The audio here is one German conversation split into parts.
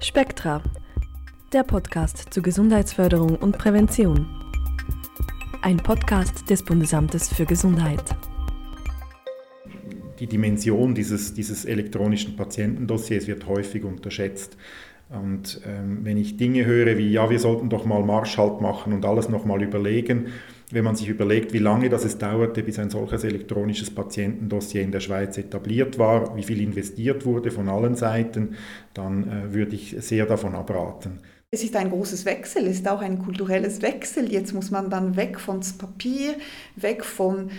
Spektra, der Podcast zur Gesundheitsförderung und Prävention. Ein Podcast des Bundesamtes für Gesundheit. Die Dimension dieses, dieses elektronischen Patientendossiers wird häufig unterschätzt. Und ähm, wenn ich Dinge höre wie, ja, wir sollten doch mal Marschhalt machen und alles nochmal überlegen, wenn man sich überlegt, wie lange das es dauerte, bis ein solches elektronisches Patientendossier in der Schweiz etabliert war, wie viel investiert wurde von allen Seiten, dann äh, würde ich sehr davon abraten. Es ist ein großes Wechsel, es ist auch ein kulturelles Wechsel. Jetzt muss man dann weg vom Papier, weg von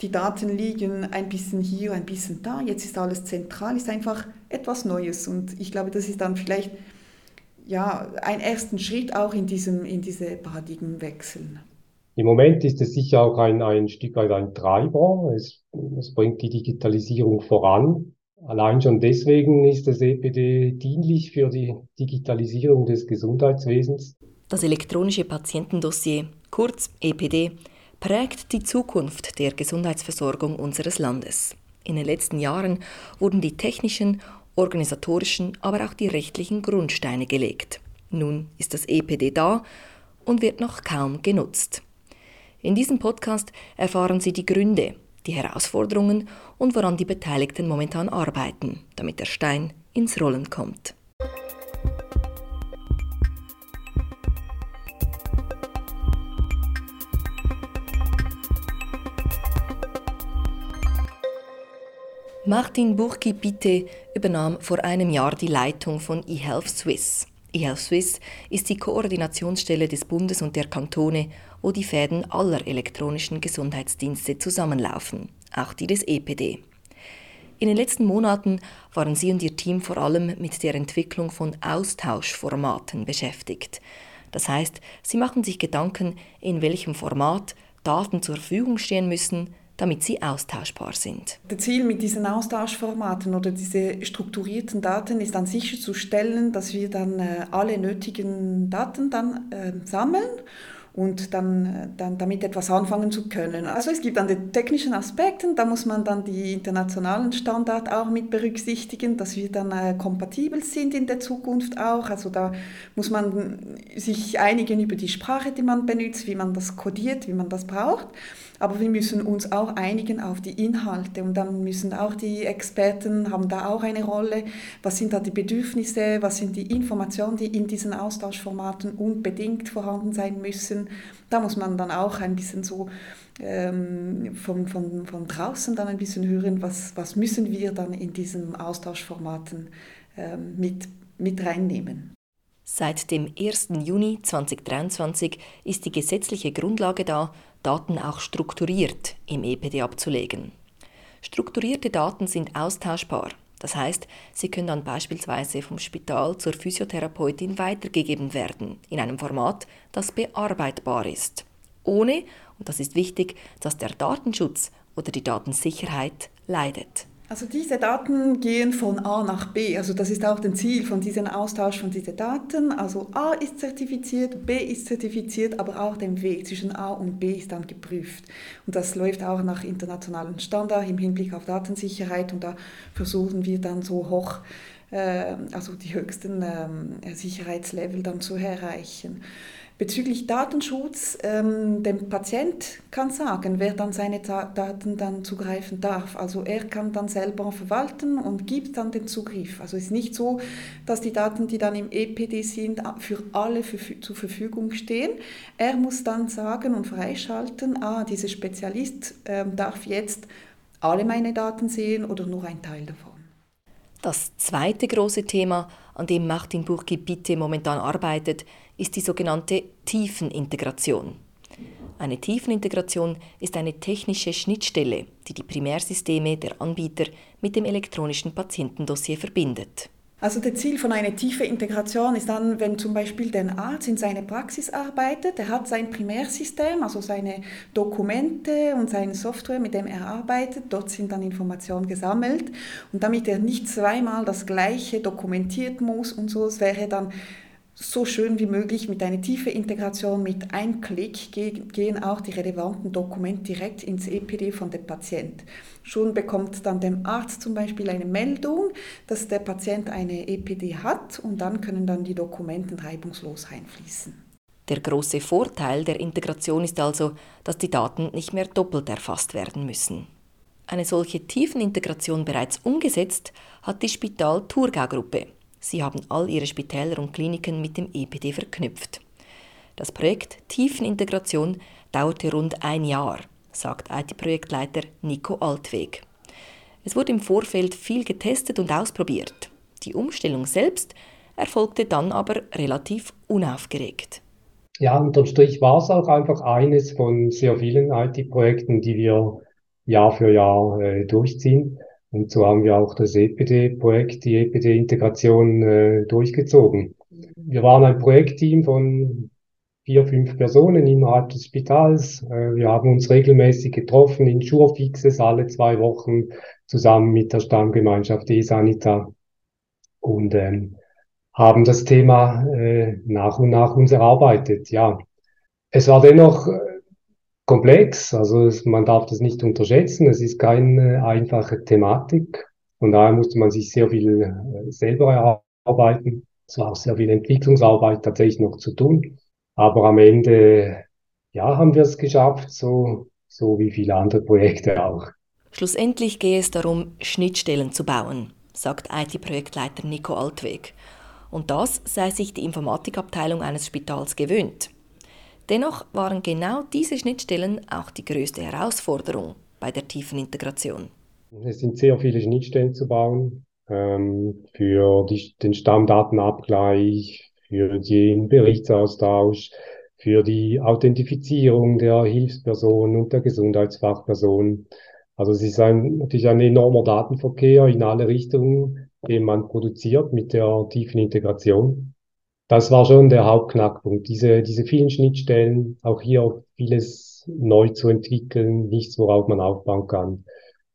die Daten liegen ein bisschen hier, ein bisschen da. Jetzt ist alles zentral, ist einfach etwas Neues. Und ich glaube, das ist dann vielleicht ja, ein ersten Schritt auch in, diesem, in diese Paradigmenwechsel. Im Moment ist es sicher auch ein, ein Stück weit ein Treiber. Es, es bringt die Digitalisierung voran. Allein schon deswegen ist das EPD dienlich für die Digitalisierung des Gesundheitswesens. Das elektronische Patientendossier, kurz EPD, prägt die Zukunft der Gesundheitsversorgung unseres Landes. In den letzten Jahren wurden die technischen, organisatorischen, aber auch die rechtlichen Grundsteine gelegt. Nun ist das EPD da und wird noch kaum genutzt. In diesem Podcast erfahren Sie die Gründe, die Herausforderungen und woran die Beteiligten momentan arbeiten, damit der Stein ins Rollen kommt. Martin Burki-Bitte übernahm vor einem Jahr die Leitung von eHealth Swiss eHealth Swiss ist die Koordinationsstelle des Bundes und der Kantone, wo die Fäden aller elektronischen Gesundheitsdienste zusammenlaufen, auch die des EPD. In den letzten Monaten waren Sie und Ihr Team vor allem mit der Entwicklung von Austauschformaten beschäftigt. Das heißt, Sie machen sich Gedanken, in welchem Format Daten zur Verfügung stehen müssen, damit sie austauschbar sind. Das Ziel mit diesen Austauschformaten oder diese strukturierten Daten ist dann sicherzustellen, dass wir dann äh, alle nötigen Daten dann äh, sammeln und dann, dann damit etwas anfangen zu können. Also es gibt dann die technischen Aspekte, da muss man dann die internationalen Standards auch mit berücksichtigen, dass wir dann äh, kompatibel sind in der Zukunft auch. Also da muss man sich einigen über die Sprache, die man benutzt, wie man das kodiert, wie man das braucht. Aber wir müssen uns auch einigen auf die Inhalte und dann müssen auch die Experten haben da auch eine Rolle. Was sind da die Bedürfnisse? Was sind die Informationen, die in diesen Austauschformaten unbedingt vorhanden sein müssen? Da muss man dann auch ein bisschen so ähm, von, von, von draußen dann ein bisschen hören, was, was müssen wir dann in diesen Austauschformaten ähm, mit, mit reinnehmen. Seit dem 1. Juni 2023 ist die gesetzliche Grundlage da, Daten auch strukturiert im EPD abzulegen. Strukturierte Daten sind austauschbar. Das heißt, sie können dann beispielsweise vom Spital zur Physiotherapeutin weitergegeben werden, in einem Format, das bearbeitbar ist. Ohne, und das ist wichtig, dass der Datenschutz oder die Datensicherheit leidet. Also diese Daten gehen von A nach B. Also das ist auch das Ziel von diesem Austausch von diesen Daten. Also A ist zertifiziert, B ist zertifiziert, aber auch der Weg zwischen A und B ist dann geprüft. Und das läuft auch nach internationalen Standards im Hinblick auf Datensicherheit. Und da versuchen wir dann so hoch, äh, also die höchsten äh, Sicherheitslevel dann zu erreichen. Bezüglich Datenschutz, ähm, der Patient kann sagen, wer dann seine Daten dann zugreifen darf. Also er kann dann selber verwalten und gibt dann den Zugriff. Also es ist nicht so, dass die Daten, die dann im EPD sind, für alle für, zur Verfügung stehen. Er muss dann sagen und freischalten, ah, dieser Spezialist ähm, darf jetzt alle meine Daten sehen oder nur ein Teil davon. Das zweite große Thema, an dem Martin Burki bitte momentan arbeitet, ist die sogenannte Tiefenintegration. Eine Tiefenintegration ist eine technische Schnittstelle, die die Primärsysteme der Anbieter mit dem elektronischen Patientendossier verbindet. Also das Ziel von einer tiefen Integration ist dann, wenn zum Beispiel der Arzt in seiner Praxis arbeitet, er hat sein Primärsystem, also seine Dokumente und seine Software, mit dem er arbeitet, dort sind dann Informationen gesammelt. Und damit er nicht zweimal das gleiche dokumentiert muss und so, es wäre dann so schön wie möglich mit einer tiefen Integration. Mit einem Klick gehen auch die relevanten Dokumente direkt ins EPD von dem Patient. Schon bekommt dann der Arzt zum Beispiel eine Meldung, dass der Patient eine EPD hat und dann können dann die Dokumente reibungslos einfließen. Der große Vorteil der Integration ist also, dass die Daten nicht mehr doppelt erfasst werden müssen. Eine solche Tiefenintegration bereits umgesetzt hat die Spital-Thurgau-Gruppe. Sie haben all ihre Spitäler und Kliniken mit dem EPD verknüpft. Das Projekt Tiefenintegration dauerte rund ein Jahr, sagt IT-Projektleiter Nico Altweg. Es wurde im Vorfeld viel getestet und ausprobiert. Die Umstellung selbst erfolgte dann aber relativ unaufgeregt. Ja, unterm Strich war es auch einfach eines von sehr vielen IT-Projekten, die wir Jahr für Jahr äh, durchziehen. Und so haben wir auch das EPD-Projekt, die EPD-Integration äh, durchgezogen. Wir waren ein Projektteam von vier, fünf Personen innerhalb des Spitals. Äh, wir haben uns regelmäßig getroffen in Schurfixes alle zwei Wochen zusammen mit der Stammgemeinschaft E-Sanita und ähm, haben das Thema äh, nach und nach uns erarbeitet. Ja, es war dennoch äh, komplex, also man darf das nicht unterschätzen. Es ist keine einfache Thematik. Von daher musste man sich sehr viel äh, selber erarbeiten. Es war auch sehr viel Entwicklungsarbeit tatsächlich noch zu tun. Aber am Ende, ja, haben wir es geschafft, so, so wie viele andere Projekte auch. Schlussendlich gehe es darum, Schnittstellen zu bauen, sagt IT-Projektleiter Nico Altweg. Und das sei sich die Informatikabteilung eines Spitals gewöhnt. Dennoch waren genau diese Schnittstellen auch die größte Herausforderung bei der tiefen Integration. Es sind sehr viele Schnittstellen zu bauen ähm, für die, den Stammdatenabgleich, für den Berichtsaustausch, für die Authentifizierung der Hilfspersonen und der Gesundheitsfachpersonen. Also es ist ein, natürlich ein enormer Datenverkehr in alle Richtungen, den man produziert mit der tiefen Integration das war schon der Hauptknackpunkt. Diese, diese vielen Schnittstellen, auch hier vieles neu zu entwickeln, nichts, worauf man aufbauen kann.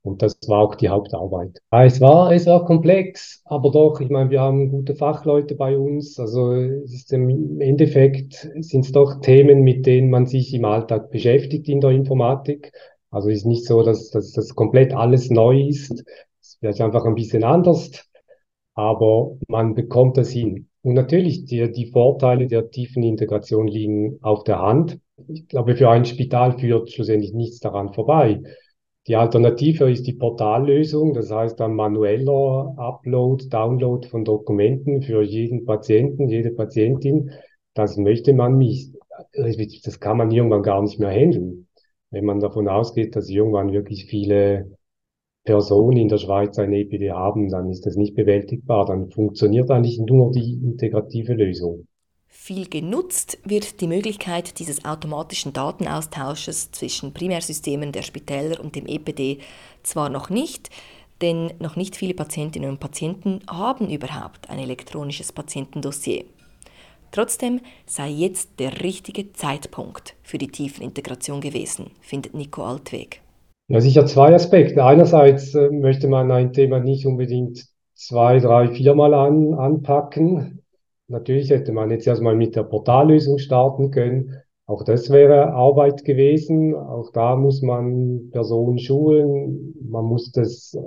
Und das war auch die Hauptarbeit. Es war, es war komplex, aber doch, ich meine, wir haben gute Fachleute bei uns. Also es ist im Endeffekt sind es doch Themen, mit denen man sich im Alltag beschäftigt in der Informatik. Also es ist nicht so, dass, dass das komplett alles neu ist. Es wird einfach ein bisschen anders, aber man bekommt das hin. Und natürlich, die, die Vorteile der tiefen Integration liegen auf der Hand. Ich glaube, für ein Spital führt schlussendlich nichts daran vorbei. Die Alternative ist die Portallösung, das heißt ein manueller Upload, Download von Dokumenten für jeden Patienten, jede Patientin. Das möchte man nicht. Das kann man irgendwann gar nicht mehr handeln. Wenn man davon ausgeht, dass irgendwann wirklich viele Personen in der Schweiz ein EPD haben, dann ist das nicht bewältigbar. Dann funktioniert eigentlich nur die integrative Lösung. Viel genutzt wird die Möglichkeit dieses automatischen Datenaustausches zwischen Primärsystemen der Spitäler und dem EPD zwar noch nicht, denn noch nicht viele Patientinnen und Patienten haben überhaupt ein elektronisches Patientendossier. Trotzdem sei jetzt der richtige Zeitpunkt für die Tiefenintegration gewesen, findet Nico Altweg. Ja, sicher zwei Aspekte. Einerseits äh, möchte man ein Thema nicht unbedingt zwei, drei, viermal an, anpacken. Natürlich hätte man jetzt erstmal mit der Portallösung starten können. Auch das wäre Arbeit gewesen. Auch da muss man Personen schulen. Man muss das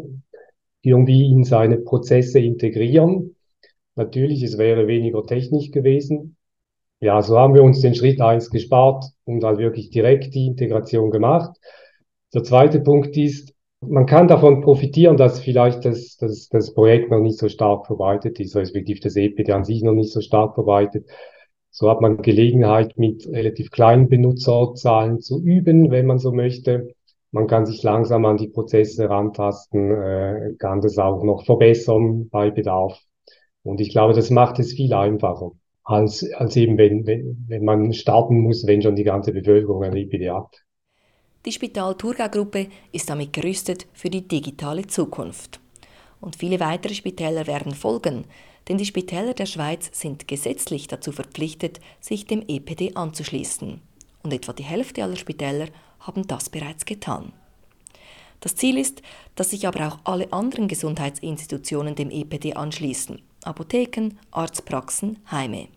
irgendwie in seine Prozesse integrieren. Natürlich, es wäre weniger technisch gewesen. Ja, so haben wir uns den Schritt eins gespart und dann wirklich direkt die Integration gemacht. Der zweite Punkt ist, man kann davon profitieren, dass vielleicht das, das, das Projekt noch nicht so stark verbreitet ist, respektive das EPD an sich noch nicht so stark verbreitet. So hat man Gelegenheit, mit relativ kleinen Benutzerzahlen zu üben, wenn man so möchte. Man kann sich langsam an die Prozesse rantasten, äh, kann das auch noch verbessern bei Bedarf. Und ich glaube, das macht es viel einfacher, als, als eben, wenn, wenn, wenn man starten muss, wenn schon die ganze Bevölkerung ein EPD hat. Die Spital-Thurgau-Gruppe ist damit gerüstet für die digitale Zukunft. Und viele weitere Spitäler werden folgen, denn die Spitäler der Schweiz sind gesetzlich dazu verpflichtet, sich dem EPD anzuschließen. Und etwa die Hälfte aller Spitäler haben das bereits getan. Das Ziel ist, dass sich aber auch alle anderen Gesundheitsinstitutionen dem EPD anschließen. Apotheken, Arztpraxen, Heime.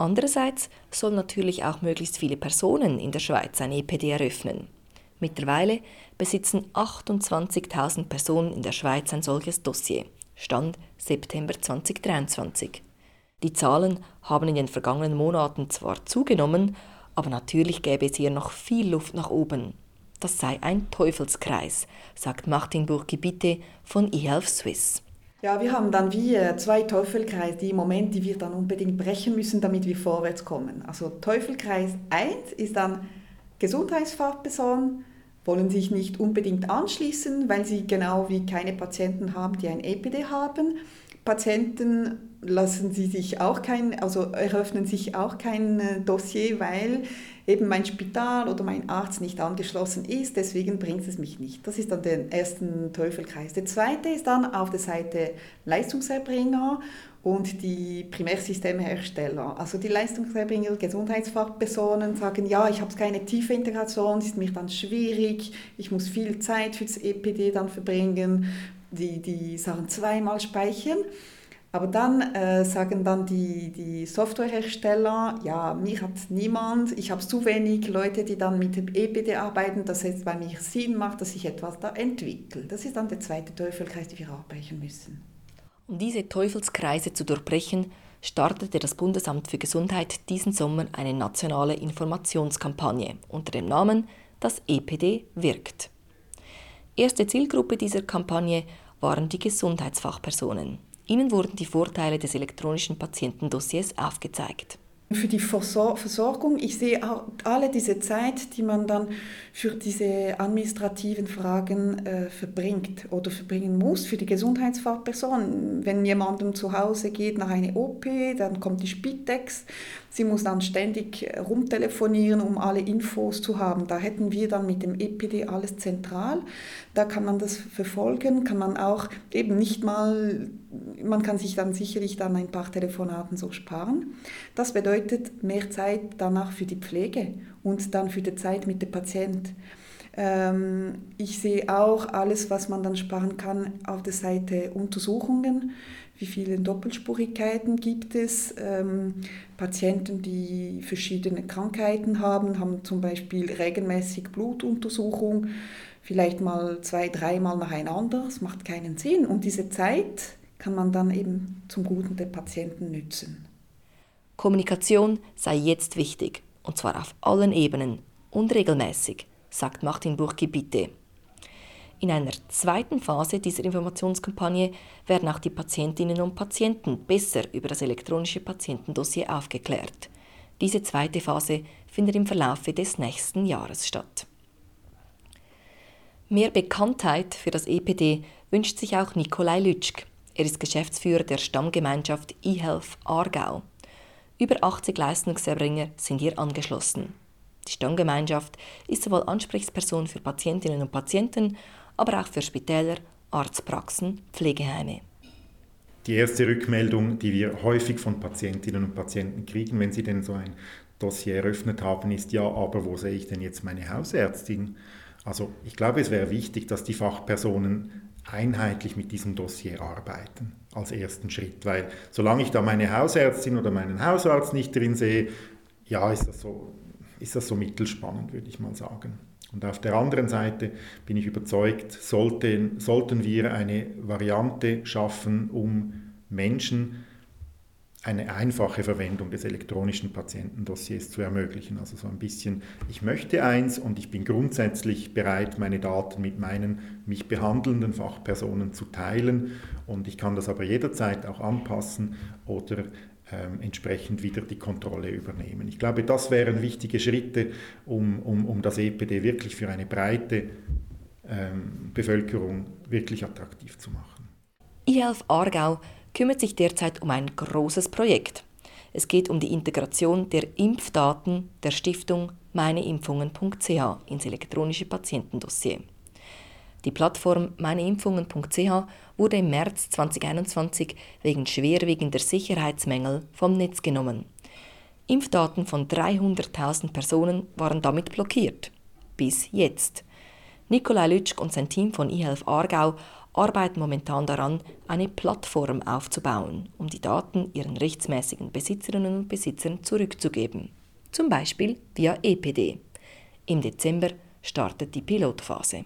Andererseits sollen natürlich auch möglichst viele Personen in der Schweiz ein EPD eröffnen. Mittlerweile besitzen 28.000 Personen in der Schweiz ein solches Dossier. Stand September 2023. Die Zahlen haben in den vergangenen Monaten zwar zugenommen, aber natürlich gäbe es hier noch viel Luft nach oben. Das sei ein Teufelskreis, sagt Martin Burki-Bitte von eHealth Swiss. Ja, wir haben dann wie äh, zwei Teufelkreise, die im Moment, die wir dann unbedingt brechen müssen, damit wir vorwärts kommen. Also Teufelkreis 1 ist dann Gesundheitsfachpersonen, wollen sich nicht unbedingt anschließen, weil sie genau wie keine Patienten haben, die ein EPD haben. Patienten lassen sie sich auch kein, also eröffnen sich auch kein äh, Dossier, weil eben mein Spital oder mein Arzt nicht angeschlossen ist, deswegen bringt es mich nicht. Das ist dann der erste Teufelkreis. Der zweite ist dann auf der Seite Leistungserbringer und die Primärsystemehersteller. Also die Leistungserbringer, Gesundheitsfachpersonen sagen, ja, ich habe keine tiefe Integration, ist mir dann schwierig, ich muss viel Zeit fürs EPD dann verbringen, die, die Sachen zweimal speichern. Aber dann äh, sagen dann die, die Softwarehersteller, ja, mich hat niemand, ich habe zu wenig Leute, die dann mit dem EPD arbeiten, dass es bei mir Sinn macht, dass ich etwas da entwickle. Das ist dann der zweite Teufelkreis, den wir arbeiten müssen. Um diese Teufelskreise zu durchbrechen, startete das Bundesamt für Gesundheit diesen Sommer eine nationale Informationskampagne unter dem Namen Das EPD wirkt. Erste Zielgruppe dieser Kampagne waren die Gesundheitsfachpersonen. Ihnen wurden die Vorteile des elektronischen Patientendossiers aufgezeigt. Für die Versorgung, ich sehe auch alle diese Zeit, die man dann für diese administrativen Fragen äh, verbringt oder verbringen muss, für die Gesundheitsfachperson. Wenn jemandem zu Hause geht nach einer OP, dann kommt die Spitex, sie muss dann ständig rumtelefonieren, um alle Infos zu haben. Da hätten wir dann mit dem EPD alles zentral. Da kann man das verfolgen, kann man auch eben nicht mal, man kann sich dann sicherlich dann ein paar Telefonaten so sparen. Das bedeutet mehr Zeit danach für die Pflege und dann für die Zeit mit dem Patient. Ähm, ich sehe auch alles, was man dann sparen kann auf der Seite Untersuchungen. Wie viele Doppelspurigkeiten gibt es? Ähm, Patienten, die verschiedene Krankheiten haben, haben zum Beispiel regelmäßig Blutuntersuchung vielleicht mal zwei, dreimal nacheinander. Das macht keinen Sinn. Und diese Zeit kann man dann eben zum Guten der Patienten nützen. Kommunikation sei jetzt wichtig, und zwar auf allen Ebenen und regelmäßig, sagt Martin Burki bitte. In einer zweiten Phase dieser Informationskampagne werden auch die Patientinnen und Patienten besser über das elektronische Patientendossier aufgeklärt. Diese zweite Phase findet im Verlaufe des nächsten Jahres statt. Mehr Bekanntheit für das EPD wünscht sich auch Nikolai Lütschk. Er ist Geschäftsführer der Stammgemeinschaft eHealth Aargau. Über 80 Leistungserbringer sind hier angeschlossen. Die Stammgemeinschaft ist sowohl Ansprechperson für Patientinnen und Patienten, aber auch für Spitäler, Arztpraxen, Pflegeheime. Die erste Rückmeldung, die wir häufig von Patientinnen und Patienten kriegen, wenn sie denn so ein Dossier eröffnet haben, ist ja, aber wo sehe ich denn jetzt meine Hausärztin? Also ich glaube, es wäre wichtig, dass die Fachpersonen einheitlich mit diesem Dossier arbeiten als ersten Schritt, weil solange ich da meine Hausärztin oder meinen Hausarzt nicht drin sehe, ja, ist das so, ist das so mittelspannend, würde ich mal sagen. Und auf der anderen Seite bin ich überzeugt, sollten, sollten wir eine Variante schaffen, um Menschen eine einfache Verwendung des elektronischen Patientendossiers zu ermöglichen. Also so ein bisschen, ich möchte eins und ich bin grundsätzlich bereit, meine Daten mit meinen mich behandelnden Fachpersonen zu teilen und ich kann das aber jederzeit auch anpassen oder ähm, entsprechend wieder die Kontrolle übernehmen. Ich glaube, das wären wichtige Schritte, um, um, um das EPD wirklich für eine breite ähm, Bevölkerung wirklich attraktiv zu machen. IHELF Aargau kümmert sich derzeit um ein großes Projekt. Es geht um die Integration der Impfdaten der Stiftung meineimpfungen.ch ins elektronische Patientendossier. Die Plattform meineimpfungen.ch wurde im März 2021 wegen schwerwiegender Sicherheitsmängel vom Netz genommen. Impfdaten von 300.000 Personen waren damit blockiert. Bis jetzt. Nikolai Lütschk und sein Team von eHealth Aargau arbeiten momentan daran, eine Plattform aufzubauen, um die Daten ihren rechtsmäßigen Besitzerinnen und Besitzern zurückzugeben. Zum Beispiel via EPD. Im Dezember startet die Pilotphase.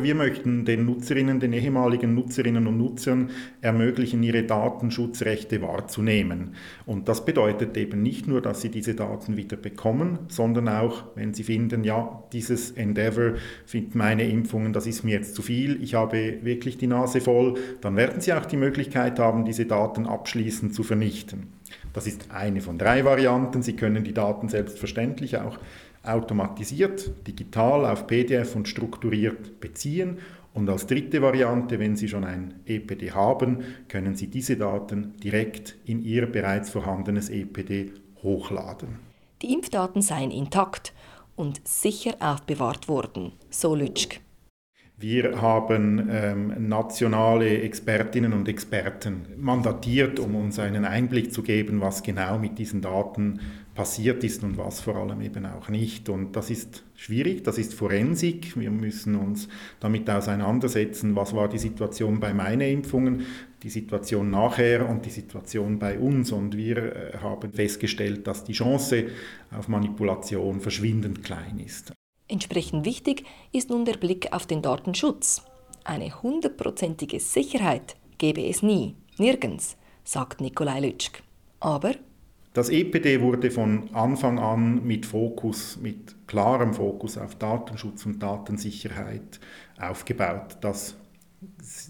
Wir möchten den Nutzerinnen, den ehemaligen Nutzerinnen und Nutzern ermöglichen, ihre Datenschutzrechte wahrzunehmen. Und das bedeutet eben nicht nur, dass sie diese Daten wieder bekommen, sondern auch, wenn sie finden, ja, dieses Endeavor findet meine Impfungen, das ist mir jetzt zu viel, ich habe wirklich die Nase voll, dann werden sie auch die Möglichkeit haben, diese Daten abschließend zu vernichten. Das ist eine von drei Varianten. Sie können die Daten selbstverständlich auch automatisiert, digital auf PDF und strukturiert beziehen. Und als dritte Variante, wenn Sie schon ein EPD haben, können Sie diese Daten direkt in Ihr bereits vorhandenes EPD hochladen. Die Impfdaten seien intakt und sicher aufbewahrt worden, so Lütschk. Wir haben ähm, nationale Expertinnen und Experten mandatiert, um uns einen Einblick zu geben, was genau mit diesen Daten passiert ist und was vor allem eben auch nicht. Und das ist schwierig, das ist Forensik. Wir müssen uns damit auseinandersetzen, was war die Situation bei meinen Impfungen, die Situation nachher und die Situation bei uns. Und wir äh, haben festgestellt, dass die Chance auf Manipulation verschwindend klein ist. Entsprechend wichtig ist nun der Blick auf den Datenschutz. Eine hundertprozentige Sicherheit gäbe es nie, nirgends, sagt Nikolai Lütschk. Aber das EPD wurde von Anfang an mit Fokus, mit klarem Fokus auf Datenschutz und Datensicherheit aufgebaut. Das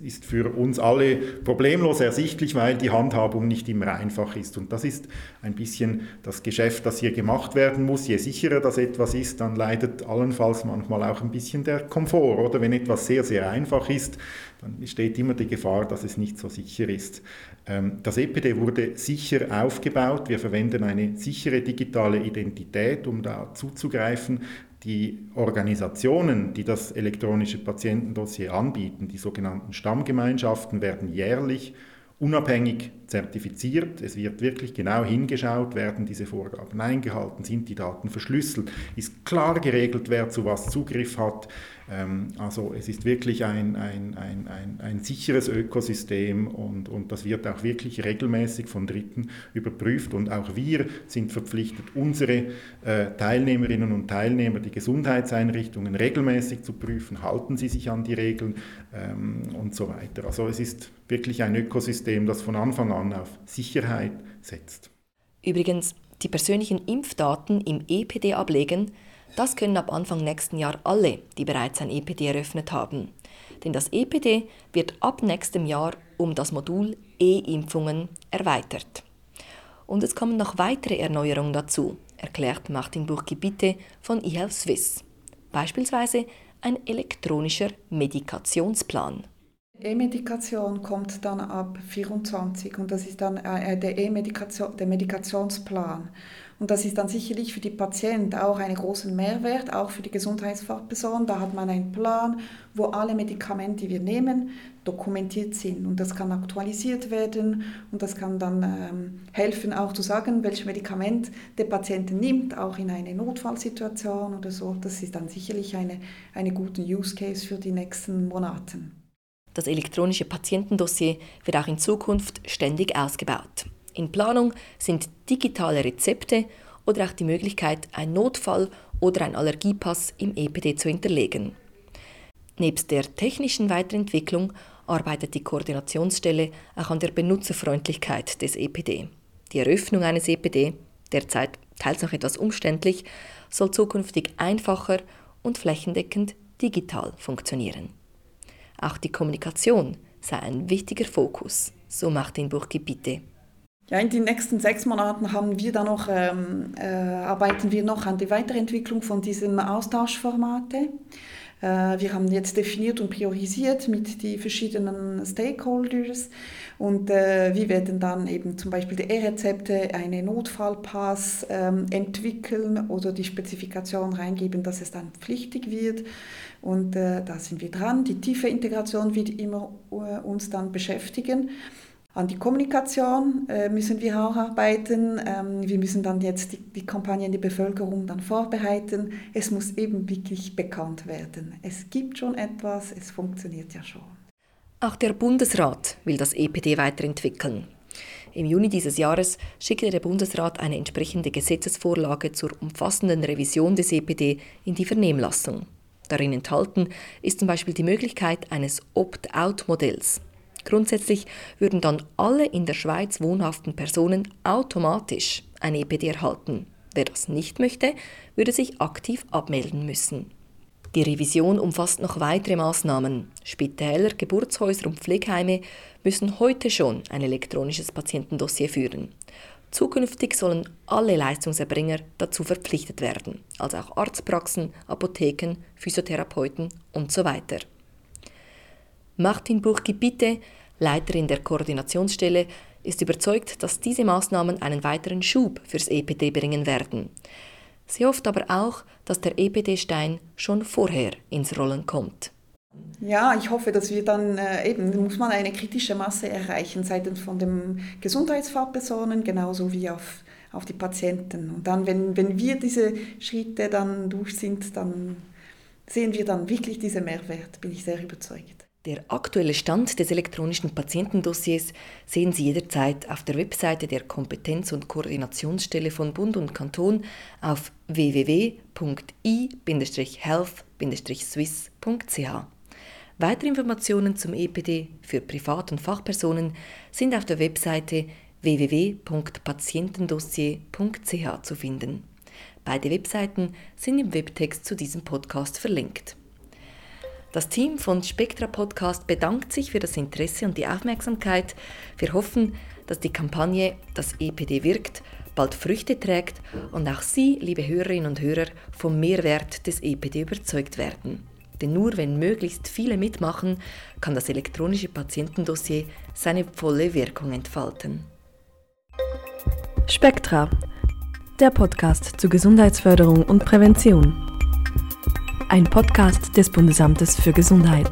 ist für uns alle problemlos ersichtlich, weil die Handhabung nicht immer einfach ist. Und das ist ein bisschen das Geschäft, das hier gemacht werden muss. Je sicherer das etwas ist, dann leidet allenfalls manchmal auch ein bisschen der Komfort. Oder wenn etwas sehr, sehr einfach ist, dann besteht immer die Gefahr, dass es nicht so sicher ist. Ähm, das EPD wurde sicher aufgebaut. Wir verwenden eine sichere digitale Identität, um da zuzugreifen. Die Organisationen, die das elektronische Patientendossier anbieten, die sogenannten Stammgemeinschaften, werden jährlich unabhängig zertifiziert. Es wird wirklich genau hingeschaut, werden diese Vorgaben eingehalten, sind die Daten verschlüsselt, ist klar geregelt, wer zu was Zugriff hat. Ähm, also es ist wirklich ein, ein, ein, ein, ein sicheres Ökosystem und, und das wird auch wirklich regelmäßig von Dritten überprüft und auch wir sind verpflichtet, unsere äh, Teilnehmerinnen und Teilnehmer, die Gesundheitseinrichtungen regelmäßig zu prüfen, halten sie sich an die Regeln ähm, und so weiter. Also es ist wirklich ein Ökosystem, das von Anfang an auf Sicherheit setzt. Übrigens, die persönlichen Impfdaten im EPD ablegen, das können ab Anfang nächsten Jahr alle, die bereits ein EPD eröffnet haben. Denn das EPD wird ab nächstem Jahr um das Modul E-Impfungen erweitert. Und es kommen noch weitere Erneuerungen dazu, erklärt Martin Burki-Bitte von eHealth Swiss. Beispielsweise ein elektronischer Medikationsplan. E-Medikation kommt dann ab 24 und das ist dann äh, der E-Medikation, der Medikationsplan. Und das ist dann sicherlich für die Patienten auch einen großen Mehrwert, auch für die Gesundheitsfachperson. Da hat man einen Plan, wo alle Medikamente, die wir nehmen, dokumentiert sind. Und das kann aktualisiert werden und das kann dann ähm, helfen, auch zu sagen, welches Medikament der Patient nimmt, auch in einer Notfallsituation oder so. Das ist dann sicherlich eine, eine gute Use Case für die nächsten Monate. Das elektronische Patientendossier wird auch in Zukunft ständig ausgebaut. In Planung sind digitale Rezepte oder auch die Möglichkeit, ein Notfall oder ein Allergiepass im EPD zu hinterlegen. Nebst der technischen Weiterentwicklung arbeitet die Koordinationsstelle auch an der Benutzerfreundlichkeit des EPD. Die Eröffnung eines EPD, derzeit teils noch etwas umständlich, soll zukünftig einfacher und flächendeckend digital funktionieren. Auch die Kommunikation sei ein wichtiger Fokus, so Martin Burki-Bitte. Ja, in den nächsten sechs Monaten haben wir dann noch, ähm, äh, arbeiten wir noch an der Weiterentwicklung von diesen Austauschformate. Äh, wir haben jetzt definiert und priorisiert mit den verschiedenen Stakeholders und äh, wir werden dann eben zum Beispiel die E-Rezepte, einen Notfallpass ähm, entwickeln oder die Spezifikation reingeben, dass es dann pflichtig wird. Und äh, da sind wir dran. Die tiefe Integration wird immer äh, uns dann beschäftigen. An die Kommunikation äh, müssen wir auch arbeiten. Ähm, wir müssen dann jetzt die, die Kampagne in die Bevölkerung dann vorbereiten. Es muss eben wirklich bekannt werden. Es gibt schon etwas, es funktioniert ja schon. Auch der Bundesrat will das EPD weiterentwickeln. Im Juni dieses Jahres schickte der Bundesrat eine entsprechende Gesetzesvorlage zur umfassenden Revision des EPD in die Vernehmlassung. Darin enthalten ist zum Beispiel die Möglichkeit eines Opt-out-Modells. Grundsätzlich würden dann alle in der Schweiz wohnhaften Personen automatisch ein EPD erhalten. Wer das nicht möchte, würde sich aktiv abmelden müssen. Die Revision umfasst noch weitere Maßnahmen. Spitäler, Geburtshäuser und Pflegeheime müssen heute schon ein elektronisches Patientendossier führen. Zukünftig sollen alle Leistungserbringer dazu verpflichtet werden, also auch Arztpraxen, Apotheken, Physiotherapeuten und so weiter. Martin Burki-Bitte, Leiterin der Koordinationsstelle, ist überzeugt, dass diese Maßnahmen einen weiteren Schub fürs EPD bringen werden. Sie hofft aber auch, dass der EPD-Stein schon vorher ins Rollen kommt. Ja, ich hoffe, dass wir dann äh, eben, muss man eine kritische Masse erreichen, seitens von den Gesundheitsfachpersonen genauso wie auf, auf die Patienten. Und dann, wenn, wenn wir diese Schritte dann durch sind, dann sehen wir dann wirklich diesen Mehrwert, bin ich sehr überzeugt. Der aktuelle Stand des elektronischen Patientendossiers sehen Sie jederzeit auf der Webseite der Kompetenz- und Koordinationsstelle von Bund und Kanton auf www.i-health-swiss.ch. Weitere Informationen zum EPD für Privat- und Fachpersonen sind auf der Webseite www.patientendossier.ch zu finden. Beide Webseiten sind im Webtext zu diesem Podcast verlinkt. Das Team von Spectra Podcast bedankt sich für das Interesse und die Aufmerksamkeit. Wir hoffen, dass die Kampagne Das EPD wirkt bald Früchte trägt und auch Sie, liebe Hörerinnen und Hörer, vom Mehrwert des EPD überzeugt werden. Denn nur wenn möglichst viele mitmachen, kann das elektronische Patientendossier seine volle Wirkung entfalten. Spectra, der Podcast zur Gesundheitsförderung und Prävention ein Podcast des Bundesamtes für Gesundheit.